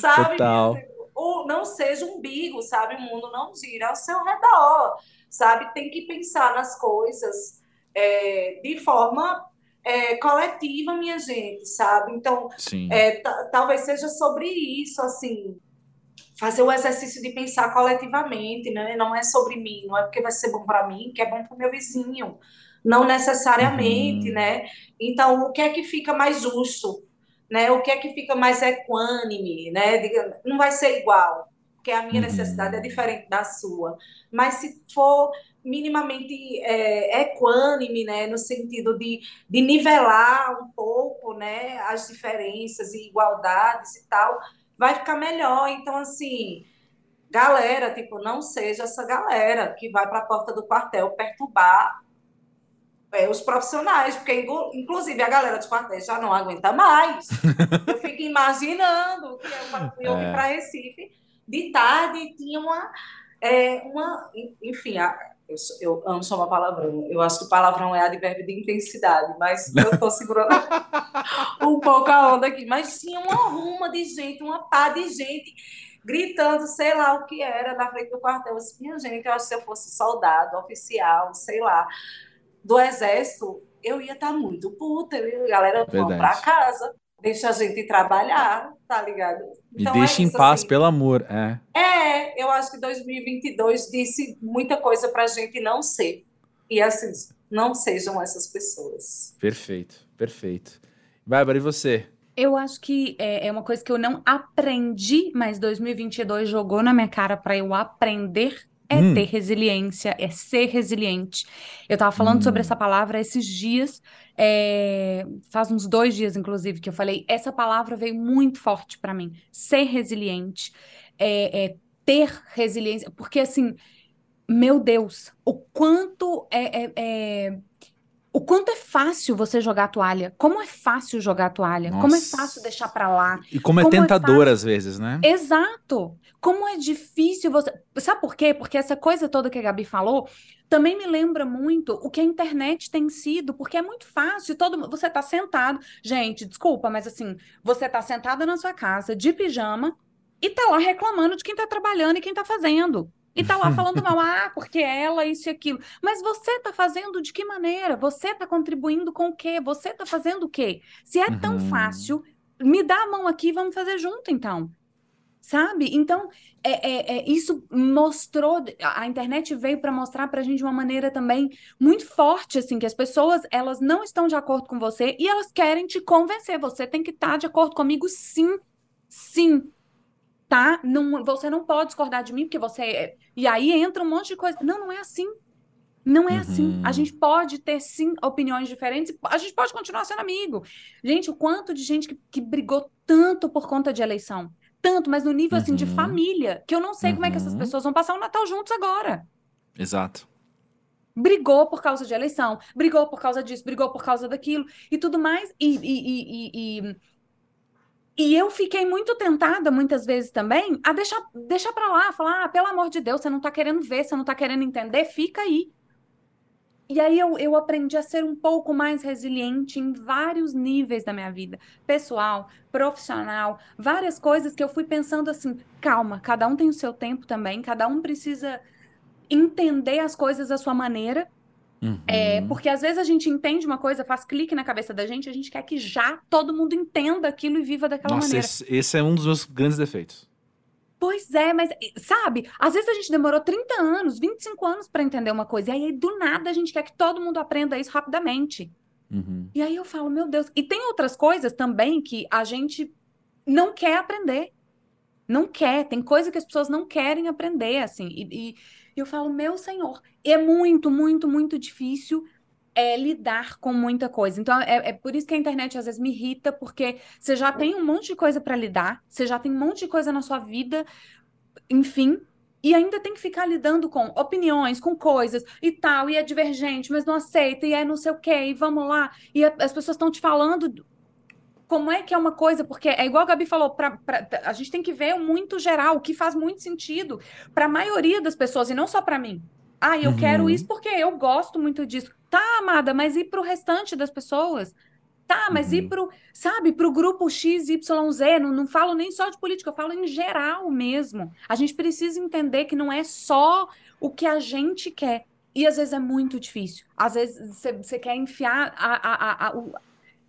sabe? Total. O, não seja um umbigo, sabe? O mundo não gira ao seu redor sabe? Tem que pensar nas coisas é, de forma é, coletiva, minha gente, sabe? Então, é, talvez seja sobre isso, assim, fazer o exercício de pensar coletivamente, né? Não é sobre mim, não é porque vai ser bom para mim, que é bom para o meu vizinho, não necessariamente, uhum. né? Então, o que é que fica mais justo, né? O que é que fica mais equânime, né? Não vai ser igual, porque a minha uhum. necessidade é diferente da sua. Mas se for minimamente é, equânime, né, no sentido de, de nivelar um pouco, né, as diferenças e igualdades e tal, vai ficar melhor. Então, assim, galera, tipo, não seja essa galera que vai para a porta do quartel perturbar é, os profissionais, porque inclusive a galera dos quartéis já não aguenta mais. Eu fico imaginando que eu, eu é. para Recife de tarde tinha uma, é, uma enfim, a, eu, eu, amo chamar palavrão. Eu acho que palavrão é advérbio de intensidade, mas eu estou segurando um pouco a onda aqui. Mas tinha uma ruma de gente, uma pá de gente gritando, sei lá o que era, na frente do quartel. Eu disse, minha gente, eu acho que se eu fosse soldado, oficial, sei lá, do exército, eu ia estar tá muito puta. Eu, galera, vamos para casa deixa a gente trabalhar, tá ligado? Então, e deixa é isso, em paz, assim. pelo amor, é. É, eu acho que 2022 disse muita coisa pra gente não ser. E assim, não sejam essas pessoas. Perfeito, perfeito. Bárbara, e você? Eu acho que é, é uma coisa que eu não aprendi, mas 2022 jogou na minha cara para eu aprender é hum. ter resiliência, é ser resiliente. Eu estava falando hum. sobre essa palavra esses dias, é, faz uns dois dias, inclusive, que eu falei, essa palavra veio muito forte para mim. Ser resiliente, é, é, ter resiliência, porque assim, meu Deus, o quanto é, é, é o quanto é fácil você jogar a toalha. Como é fácil jogar a toalha. Nossa. Como é fácil deixar para lá. E como é como é tentador é às vezes, né? Exato. Como é difícil você. Sabe por quê? Porque essa coisa toda que a Gabi falou também me lembra muito o que a internet tem sido, porque é muito fácil. Todo você tá sentado. Gente, desculpa, mas assim, você tá sentada na sua casa de pijama e tá lá reclamando de quem tá trabalhando e quem tá fazendo. E tá lá falando mal, ah, porque ela, isso e aquilo. Mas você tá fazendo de que maneira? Você tá contribuindo com o quê? Você tá fazendo o quê? Se é tão uhum. fácil, me dá a mão aqui, vamos fazer junto, então. sabe? Então, é, é, é, isso mostrou, a internet veio para mostrar para a gente de uma maneira também muito forte, assim, que as pessoas, elas não estão de acordo com você e elas querem te convencer. Você tem que estar tá de acordo comigo, sim, sim, tá? Não, você não pode discordar de mim, porque você... É, e aí entra um monte de coisa. Não, não é assim. Não é uhum. assim. A uhum. gente pode ter, sim, opiniões diferentes. A gente pode continuar sendo amigo. Gente, o quanto de gente que, que brigou tanto por conta de eleição tanto, mas no nível assim de uhum. família, que eu não sei uhum. como é que essas uhum. pessoas vão passar o Natal juntos agora. Exato. Brigou por causa de eleição, brigou por causa disso, brigou por causa daquilo e tudo mais. E, e, e, e, e eu fiquei muito tentada, muitas vezes também, a deixar, deixar pra lá, falar: ah, pelo amor de Deus, você não tá querendo ver, você não tá querendo entender, fica aí. E aí eu, eu aprendi a ser um pouco mais resiliente em vários níveis da minha vida, pessoal, profissional, várias coisas que eu fui pensando assim, calma, cada um tem o seu tempo também, cada um precisa entender as coisas da sua maneira. Uhum. É, porque às vezes a gente entende uma coisa, faz clique na cabeça da gente, a gente quer que já todo mundo entenda aquilo e viva daquela Nossa, maneira. Esse, esse é um dos meus grandes defeitos. Pois é, mas sabe, às vezes a gente demorou 30 anos, 25 anos para entender uma coisa, e aí do nada a gente quer que todo mundo aprenda isso rapidamente. Uhum. E aí eu falo, meu Deus. E tem outras coisas também que a gente não quer aprender. Não quer. Tem coisa que as pessoas não querem aprender, assim. E, e eu falo, meu senhor, é muito, muito, muito difícil é lidar com muita coisa. Então, é, é, por isso que a internet às vezes me irrita, porque você já tem um monte de coisa para lidar, você já tem um monte de coisa na sua vida, enfim, e ainda tem que ficar lidando com opiniões, com coisas e tal, e é divergente, mas não aceita, e é não sei o quê, e vamos lá. E a, as pessoas estão te falando como é que é uma coisa, porque é igual a Gabi falou, pra, pra, a gente tem que ver muito geral, o que faz muito sentido para a maioria das pessoas, e não só para mim. Ah, eu uhum. quero isso porque eu gosto muito disso. Tá, amada, mas e pro restante das pessoas? Tá, mas uhum. e pro, sabe, pro grupo XYZ? Não, não falo nem só de política, eu falo em geral mesmo. A gente precisa entender que não é só o que a gente quer. E às vezes é muito difícil. Às vezes você quer enfiar a, a, a, a o,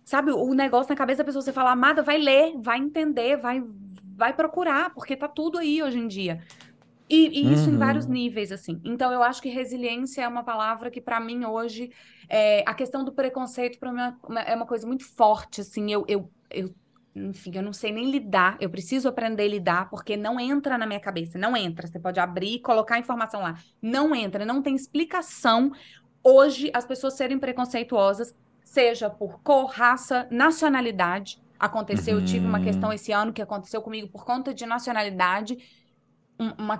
sabe, o negócio na cabeça da pessoa. Você fala, amada, vai ler, vai entender, vai, vai procurar, porque tá tudo aí hoje em dia. E, e isso uhum. em vários níveis, assim. Então, eu acho que resiliência é uma palavra que, para mim, hoje, é, a questão do preconceito, para mim, é, é uma coisa muito forte, assim. Eu, eu, eu, enfim, eu não sei nem lidar. Eu preciso aprender a lidar, porque não entra na minha cabeça. Não entra. Você pode abrir e colocar informação lá. Não entra. Não tem explicação hoje as pessoas serem preconceituosas, seja por cor, raça, nacionalidade. Aconteceu, eu tive uma questão uhum. esse ano que aconteceu comigo por conta de nacionalidade uma,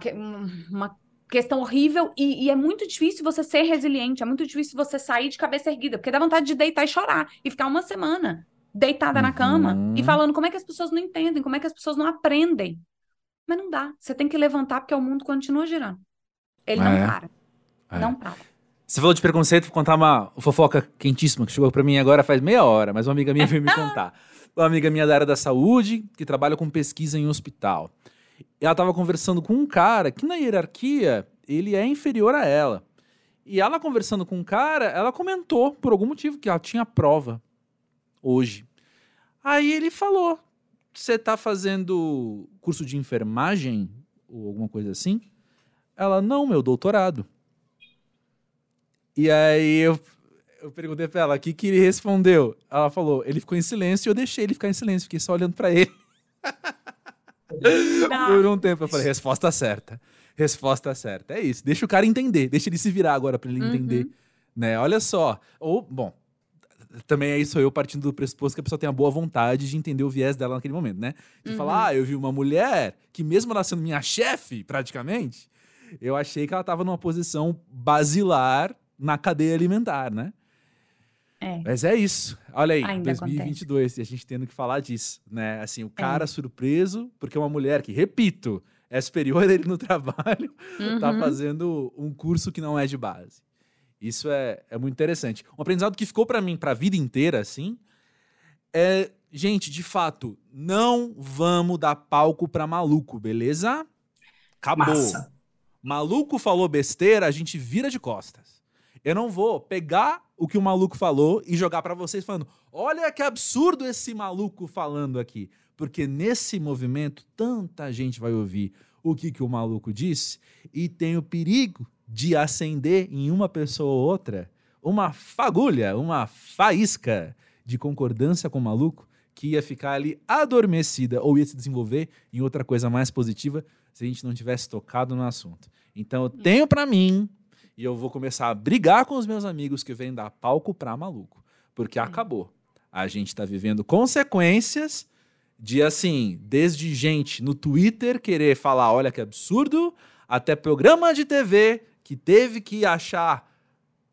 uma questão horrível e, e, é muito difícil você ser resiliente, é muito difícil você sair de cabeça erguida, porque dá vontade de deitar e chorar e ficar uma semana deitada uhum. na cama e uhum. falando como é que as pessoas não entendem, como é que as pessoas não aprendem. Mas não dá, você tem que levantar porque o mundo continua girando. Ele é. não para. É. Não para. Você falou de preconceito, vou contar uma fofoca quentíssima que chegou para mim agora faz meia hora, mas uma amiga minha veio me contar. Uma amiga minha da área da saúde, que trabalha com pesquisa em hospital ela estava conversando com um cara que na hierarquia ele é inferior a ela. E ela conversando com um cara, ela comentou por algum motivo que ela tinha prova hoje. Aí ele falou: "Você tá fazendo curso de enfermagem ou alguma coisa assim?" Ela: "Não, meu doutorado." E aí eu, eu perguntei pra ela o que, que ele respondeu. Ela falou: ele ficou em silêncio e eu deixei ele ficar em silêncio, fiquei só olhando para ele. Por um tempo eu falei, resposta certa. Resposta certa. É isso. Deixa o cara entender. Deixa ele se virar agora para ele uhum. entender. Né? Olha só. Ou, bom, também é isso eu partindo do pressuposto que a pessoa tem a boa vontade de entender o viés dela naquele momento, né? De uhum. falar, ah, eu vi uma mulher que mesmo ela sendo minha chefe, praticamente, eu achei que ela estava numa posição basilar na cadeia alimentar, né? É. Mas é isso. Olha aí, Ainda 2022, acontece. e a gente tendo que falar disso, né? Assim, o cara é. surpreso, porque uma mulher que, repito, é superior a ele no trabalho, tá uhum. tá fazendo um curso que não é de base. Isso é, é muito interessante. Um aprendizado que ficou para mim para a vida inteira, assim, é, gente, de fato, não vamos dar palco para maluco, beleza? Acabou. Massa. Maluco falou besteira, a gente vira de costas. Eu não vou pegar o que o maluco falou e jogar para vocês falando: olha que absurdo esse maluco falando aqui. porque nesse movimento tanta gente vai ouvir o que, que o maluco disse e tem o perigo de acender em uma pessoa ou outra uma fagulha, uma faísca de concordância com o maluco que ia ficar ali adormecida ou ia se desenvolver em outra coisa mais positiva se a gente não tivesse tocado no assunto. Então eu tenho para mim e eu vou começar a brigar com os meus amigos que vêm dar palco pra maluco, porque acabou. A gente tá vivendo consequências de assim, desde gente no Twitter querer falar, olha que absurdo, até programa de TV que teve que achar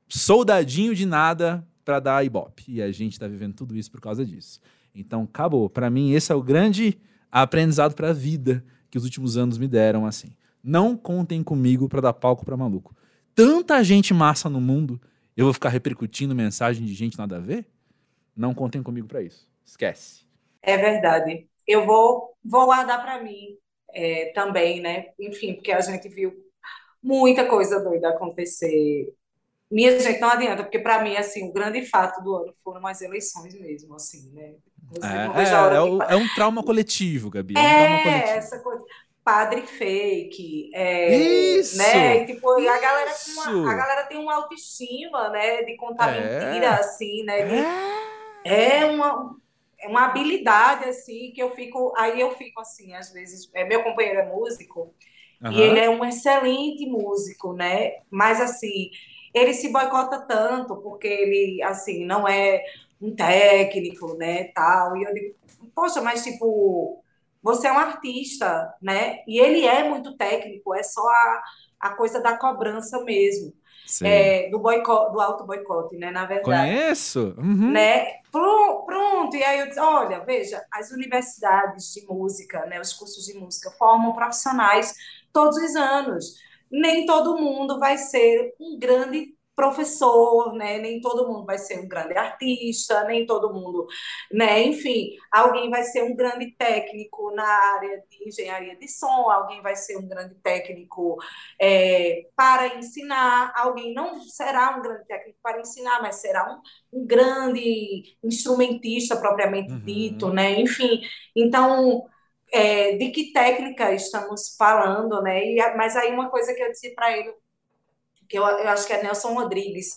soldadinho de nada para dar ibope. E a gente tá vivendo tudo isso por causa disso. Então, acabou. Para mim, esse é o grande aprendizado para a vida que os últimos anos me deram assim. Não contem comigo para dar palco para maluco. Tanta gente massa no mundo, eu vou ficar repercutindo mensagem de gente nada a ver? Não contem comigo para isso. Esquece. É verdade. Eu vou, vou guardar para mim é, também, né? Enfim, porque a gente viu muita coisa doida acontecer minha gente, não adianta, porque para mim, assim, o grande fato do ano foram as eleições mesmo, assim, né? É, é, é, é, um trauma coletivo, Gabi. É, um trauma é, coletivo. essa coisa. Padre fake, é, Isso! né? E, tipo, a galera, uma, a galera tem uma autoestima, né? De contar É. mentira, assim, né? De- É. é uma, é uma habilidade, assim, que eu fico. Aí eu fico assim, às vezes. É, meu companheiro é músico, e Aham. ele é um excelente músico, né? Mas assim, ele se boicota tanto porque ele assim não é um técnico, né, tal. E eu digo, poxa, mas tipo, você é um artista, né? E ele é muito técnico, é só a, a coisa da cobrança mesmo, é, do boicote, do auto boicote, né, na verdade Conheço. Uhum. né? Pro- Pronto, e aí eu disse, olha, veja, as universidades de música, né, os cursos de música formam profissionais todos os anos. Nem todo mundo vai ser um grande professor, né? Nem todo mundo vai ser um grande artista, nem todo mundo, né? Enfim, alguém vai ser um grande técnico na área de engenharia de som, alguém vai ser um grande técnico é, para ensinar, alguém não será um grande técnico para ensinar, mas será um um grande instrumentista propriamente Uhum. dito, né? Enfim, então, é, de que técnica estamos falando, né? E, mas aí uma coisa que eu disse para ele, que eu, eu acho que é Nelson Rodrigues,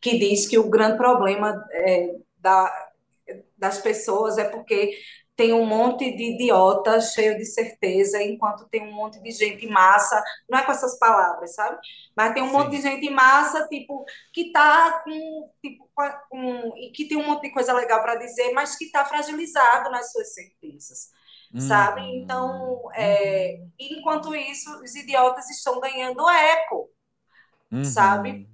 que diz que o grande problema é, da, das pessoas é porque tem um monte de idiota cheio de certeza, enquanto tem um monte de gente massa, não é com essas palavras, sabe? Mas tem um monte Sim. de gente massa, tipo, que tá com, tipo, com, e que tem um monte de coisa legal para dizer, mas que tá fragilizado nas suas certezas, sabe? Uhum. Então, é, e enquanto isso, os idiotas estão ganhando eco, Uhum. sabe?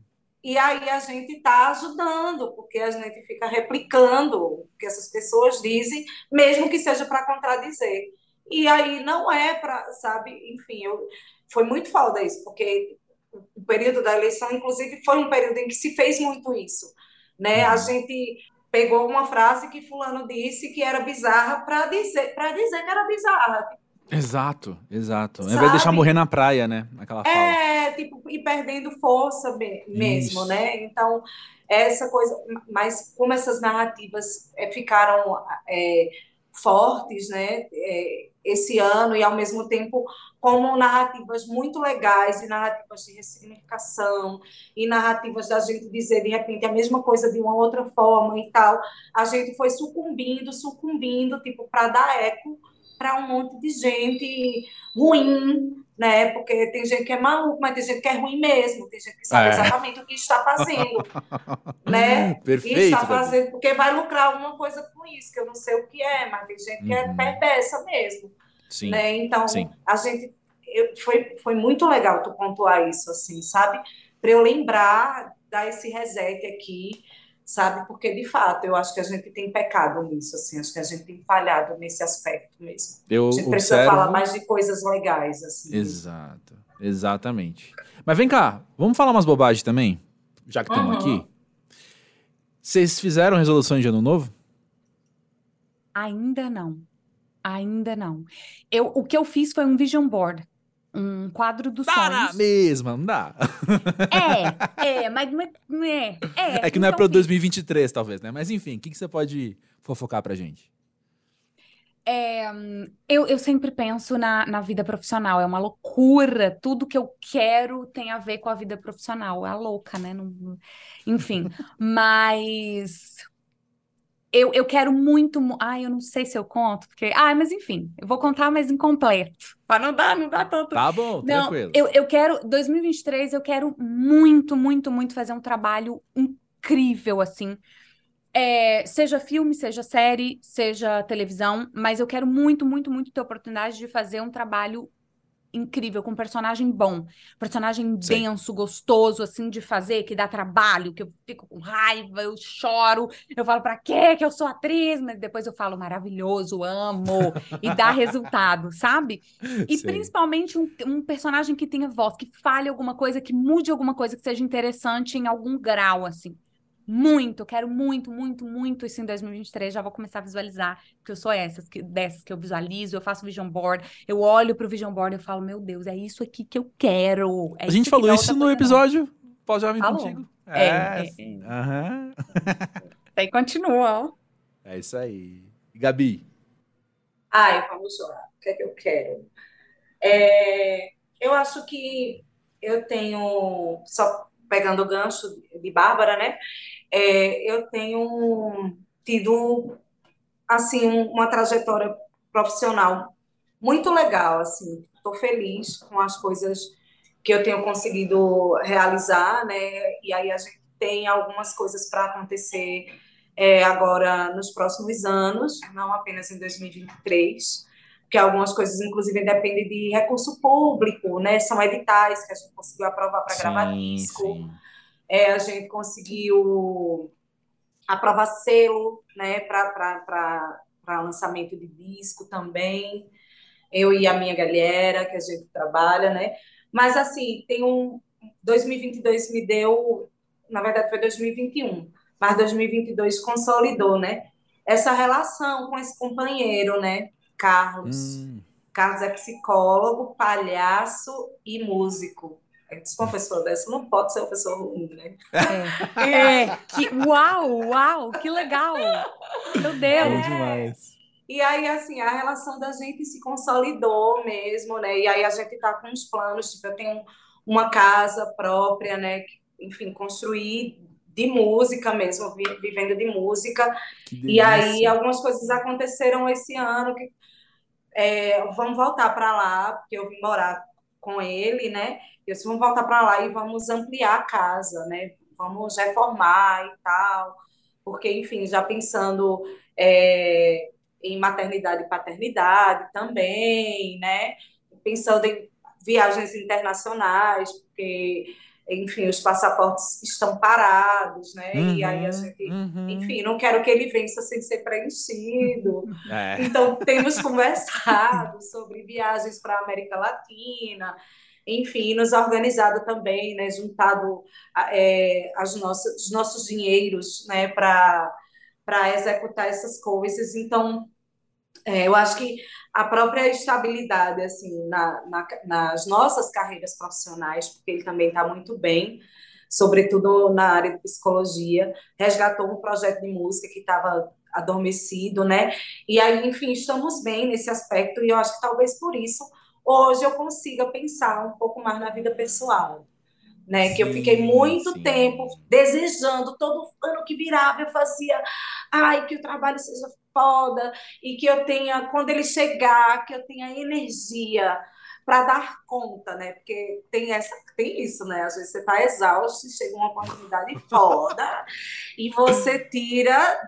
E aí a gente está ajudando, porque a gente fica replicando o que essas pessoas dizem, mesmo que seja para contradizer. E aí não é para, sabe? Enfim, eu, foi muito foda isso, porque o período da eleição, inclusive, foi um período em que se fez muito isso, né? A Uhum. gente pegou uma frase que fulano disse que era bizarra para dizer, para dizer que era bizarra. Exato, exato. Ao invés de deixar Sabe? morrer na praia, né? Aquela fala. É, tipo, e perdendo força me- mesmo, Isso. né? Então, essa coisa, mas como essas narrativas é, ficaram é, fortes, né, é, esse ano, e ao mesmo tempo como narrativas muito legais, e narrativas de ressignificação, e narrativas da gente dizer de repente a mesma coisa de uma outra forma e tal, a gente foi sucumbindo, sucumbindo, tipo, para dar eco para um monte de gente ruim, né? Porque tem gente que é maluco, mas tem gente que é ruim mesmo, tem gente que sabe É. exatamente o que está fazendo, né? E Perfeito, está Gabi. fazendo porque vai lucrar alguma coisa com isso, que eu não sei o que é, mas tem gente que é Uhum. perversa mesmo, Sim. né? Então, sim. a gente eu- foi, foi muito legal tu pontuar isso, assim, sabe? Para eu lembrar, dar esse reset aqui, sabe? Porque, de fato, eu acho que a gente tem pecado nisso, assim, acho que a gente tem falhado nesse aspecto mesmo. Eu A gente precisa observo. falar mais de coisas legais, assim. Exato, exatamente. Mas vem cá, vamos falar umas bobagens também? Já que estamos Uhum. aqui. Vocês fizeram resoluções de ano novo? Ainda não. Ainda não. Eu, o que eu fiz foi um vision board, um quadro dos na sonhos. mesma, não dá. É, é, mas não é, é, é. É que não é então para fiz. 2023, talvez, né? Mas enfim, o que, que você pode fofocar pra gente? É, eu, eu sempre penso na, na vida profissional, é uma loucura. Tudo que eu quero tem a ver com a vida profissional. É a louca, né? Não, enfim, mas eu, eu quero muito. Ai, eu não sei se eu conto, porque. Ah, mas enfim, eu vou contar, mas incompleto. Ah, não dá, não dá tanto. Tá bom, não, tranquilo. Eu, eu quero. 2023, eu quero muito, muito, muito fazer um trabalho incrível, assim é, seja filme, seja série, seja televisão, mas eu quero muito, muito, muito ter a oportunidade de fazer um trabalho incrível, com um personagem bom, personagem Sim. denso, gostoso, assim, de fazer, que dá trabalho, que eu fico com raiva, eu choro, eu falo, pra quê que eu sou atriz? Mas depois eu falo, maravilhoso, amo, e dá resultado, sabe? E Sim. principalmente um, um, personagem que tenha voz, que fale alguma coisa, que mude alguma coisa, que seja interessante em algum grau, assim. Muito, quero muito, muito, muito isso em 2023. Já vou começar a visualizar, porque eu sou essas, que, dessas que eu visualizo, eu faço vision board, eu olho pro vision board e falo, meu Deus, é isso aqui que eu quero. É a gente falou isso no episódio Pós-Jovem Contigo. É. é, é. Uhum. Aí continua, ó. É isso aí. Gabi? Ai, vamos lá. O que é que eu quero? É, eu acho que eu tenho, só pegando o gancho de Bárbara, né? é, eu tenho tido assim uma trajetória profissional muito legal, assim, estou feliz com as coisas que eu tenho conseguido realizar, né? E aí a gente tem algumas coisas para acontecer é, agora nos próximos anos, não apenas em 2023, porque algumas coisas, inclusive, dependem de recurso público, né? São editais que a gente conseguiu aprovar para gravar disco. É, a gente conseguiu aprovar selo né, para lançamento de disco também, eu e a minha galera, que a gente trabalha, né? Mas, assim, tem um... 2022 me deu... Na verdade, foi 2021, mas 2022 consolidou, né? Essa relação com esse companheiro, né? Carlos. Hum. Carlos é psicólogo, palhaço e músico. Se uma pessoa dessa não pode ser uma pessoa ruim, né? É, é que, uau, uau, que legal! Meu Deus! É demais. E aí, assim, a relação da gente se consolidou mesmo, né? E aí a gente tá com uns planos, tipo, eu tenho uma casa própria, né? Enfim, construir de música mesmo, vivendo de música. E aí algumas coisas aconteceram esse ano que é, vamos voltar para lá, porque eu vim morar com ele, né? Eu disse, vamos voltar para lá e vamos ampliar a casa, né? Vamos reformar e tal, porque, enfim, já pensando é, em maternidade e paternidade também, né? Pensando em viagens internacionais, porque, enfim, os passaportes estão parados, né? Uhum, e aí a gente, uhum. enfim, não quero que ele vença sem ser preenchido. É. Então, temos conversado sobre viagens para a América Latina enfim, nos organizado também, né, juntado é, as nossas, os nossos dinheiros, né, para executar essas coisas. Então, é, eu acho que a própria estabilidade, assim, na, na, nas nossas carreiras profissionais, porque ele também está muito bem, sobretudo na área de psicologia, resgatou um projeto de música que estava adormecido, né? E aí, enfim, estamos bem nesse aspecto, e eu acho que talvez por isso hoje eu consiga pensar um pouco mais na vida pessoal. Né, sim, que eu fiquei muito sim. tempo desejando, todo ano que virava eu fazia, ai, que o trabalho seja foda, e que eu tenha, quando ele chegar, que eu tenha energia para dar conta, né? Porque tem essa, tem isso, né? Às vezes você está exausto, chega uma oportunidade foda, e você tira,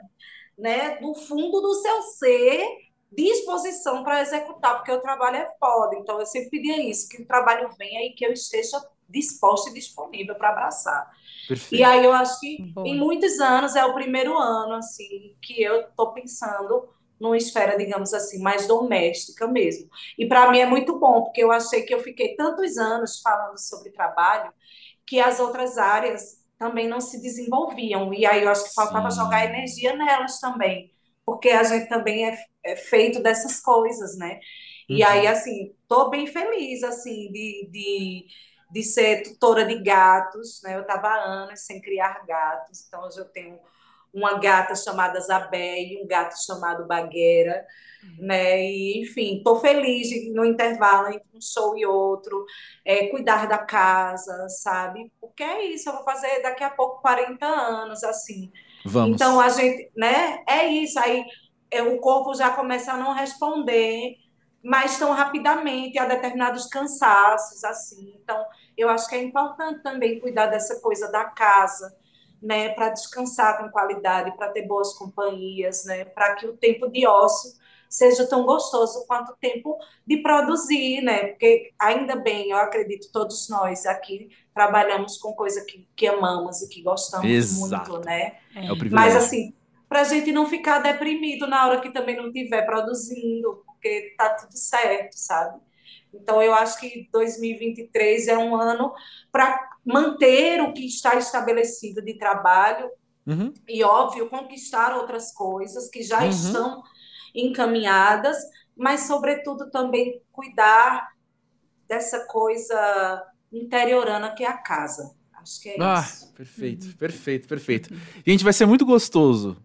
né, do fundo do seu ser disposição para executar, porque o trabalho é foda. Então, eu sempre pedia isso, que o trabalho venha e que eu esteja disposta e disponível para abraçar. Perfeito. E aí eu acho que Boa. em muitos anos é o primeiro ano assim que eu estou pensando numa esfera, digamos assim, mais doméstica mesmo. E para mim é muito bom, porque eu achei que eu fiquei tantos anos falando sobre trabalho que as outras áreas também não se desenvolviam. E aí eu acho que faltava Sim. jogar energia nelas também porque a gente também é, é feito dessas coisas, né? Uhum. E aí, assim, tô bem feliz, assim, de, de, de ser tutora de gatos, né? Eu estava anos sem criar gatos, então hoje eu tenho uma gata chamada Zabé e um gato chamado Bagueira, né? E, enfim, estou feliz de, no intervalo entre um show e outro, é, cuidar da casa, sabe? Porque é isso, eu vou fazer daqui a pouco 40 anos, assim. Vamos. Então a gente, né? É isso. Aí é, o corpo já começa a não responder mais tão rapidamente a determinados cansaços, assim. Então, eu acho que é importante também cuidar dessa coisa da casa, né, para descansar com qualidade, para ter boas companhias, né, para que o tempo de ócio seja tão gostoso quanto o tempo de produzir, né? Porque ainda bem, eu acredito todos nós aqui trabalhamos com coisa que, que amamos e que gostamos Exato. muito, né? É o Mas assim, para a gente não ficar deprimido na hora que também não estiver produzindo, porque tá tudo certo, sabe? Então, eu acho que 2023 é um ano para manter o que está estabelecido de trabalho uhum. e, óbvio, conquistar outras coisas que já uhum. estão encaminhadas, mas, sobretudo, também cuidar dessa coisa interiorana que é a casa. Acho que é ah, isso. Perfeito, uhum. perfeito, perfeito. Gente, vai ser muito gostoso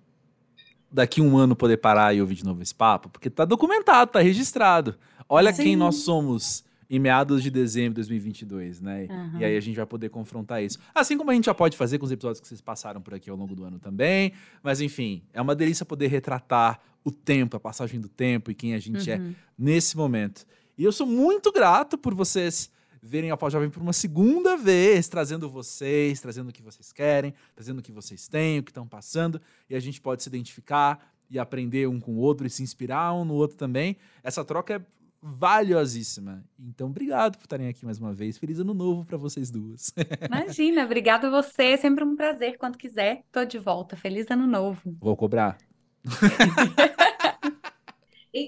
daqui um ano poder parar e ouvir de novo esse papo, porque tá documentado, tá registrado. Olha Sim. quem nós somos em meados de dezembro de 2022, né? Uhum. E aí a gente vai poder confrontar isso. Assim como a gente já pode fazer com os episódios que vocês passaram por aqui ao longo do ano também. Mas enfim, é uma delícia poder retratar o tempo, a passagem do tempo e quem a gente é uhum. é nesse momento. E eu sou muito grato por vocês verem a Pau Jovem por uma segunda vez, trazendo vocês, trazendo o que vocês querem, trazendo o que vocês têm, o que estão passando, e a gente pode se identificar e aprender um com o outro e se inspirar um no outro também. Essa troca é valiosíssima. Então, obrigado por estarem aqui mais uma vez. Feliz ano novo para vocês duas. Imagina, obrigado a você. É sempre um prazer. Quando quiser, tô de volta. Feliz ano novo. Vou cobrar.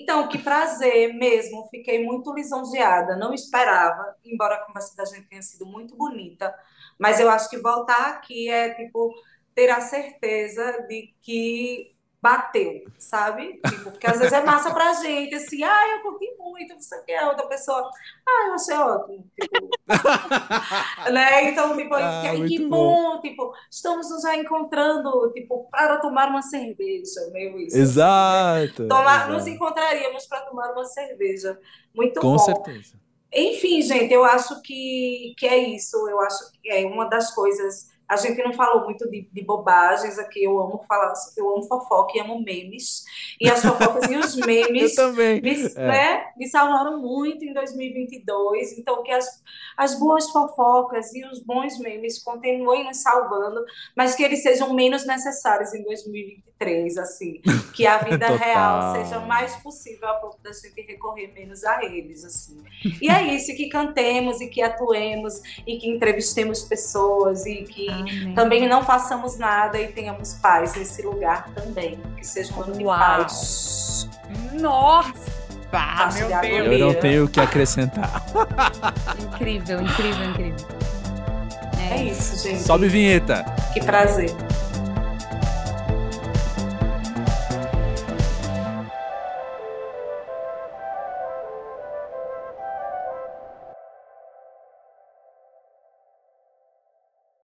então, que prazer mesmo. Fiquei muito lisonjeada. Não esperava, embora a conversa da gente tenha sido muito bonita. Mas eu acho que voltar aqui é tipo ter a certeza de que bateu, sabe? Tipo, porque às vezes é massa pra gente, assim, ah, eu curti muito, não sei o que, a outra pessoa, ah, eu achei ótimo, tipo, né? Então, tipo, ah, que, que bom, bom, tipo, estamos nos já encontrando, tipo, para tomar uma cerveja, meio isso. Exato. Assim, né? tomar, exato. Nos encontraríamos para tomar uma cerveja, muito Com bom. Com certeza. Enfim, gente, eu acho que, que é isso, eu acho que é uma das coisas a gente não falou muito de, de, bobagens aqui. Eu amo falar, eu amo fofoca e amo memes. E as fofocas e os memes me, é. né, me salvaram muito em 2022. Então, que as, as boas fofocas e os bons memes continuem nos salvando, mas que eles sejam menos necessários em 2023. Assim, que a vida real seja mais possível a ponto da gente recorrer menos a eles. Assim. E é isso, que cantemos e que atuemos e que entrevistemos pessoas e que Amém. também não façamos nada e tenhamos paz nesse lugar também. Que seja um ano de paz. Nossa! meu Deus. Eu não tenho o que acrescentar. incrível, incrível, incrível. É, é isso, gente. Sobe vinheta. Que prazer.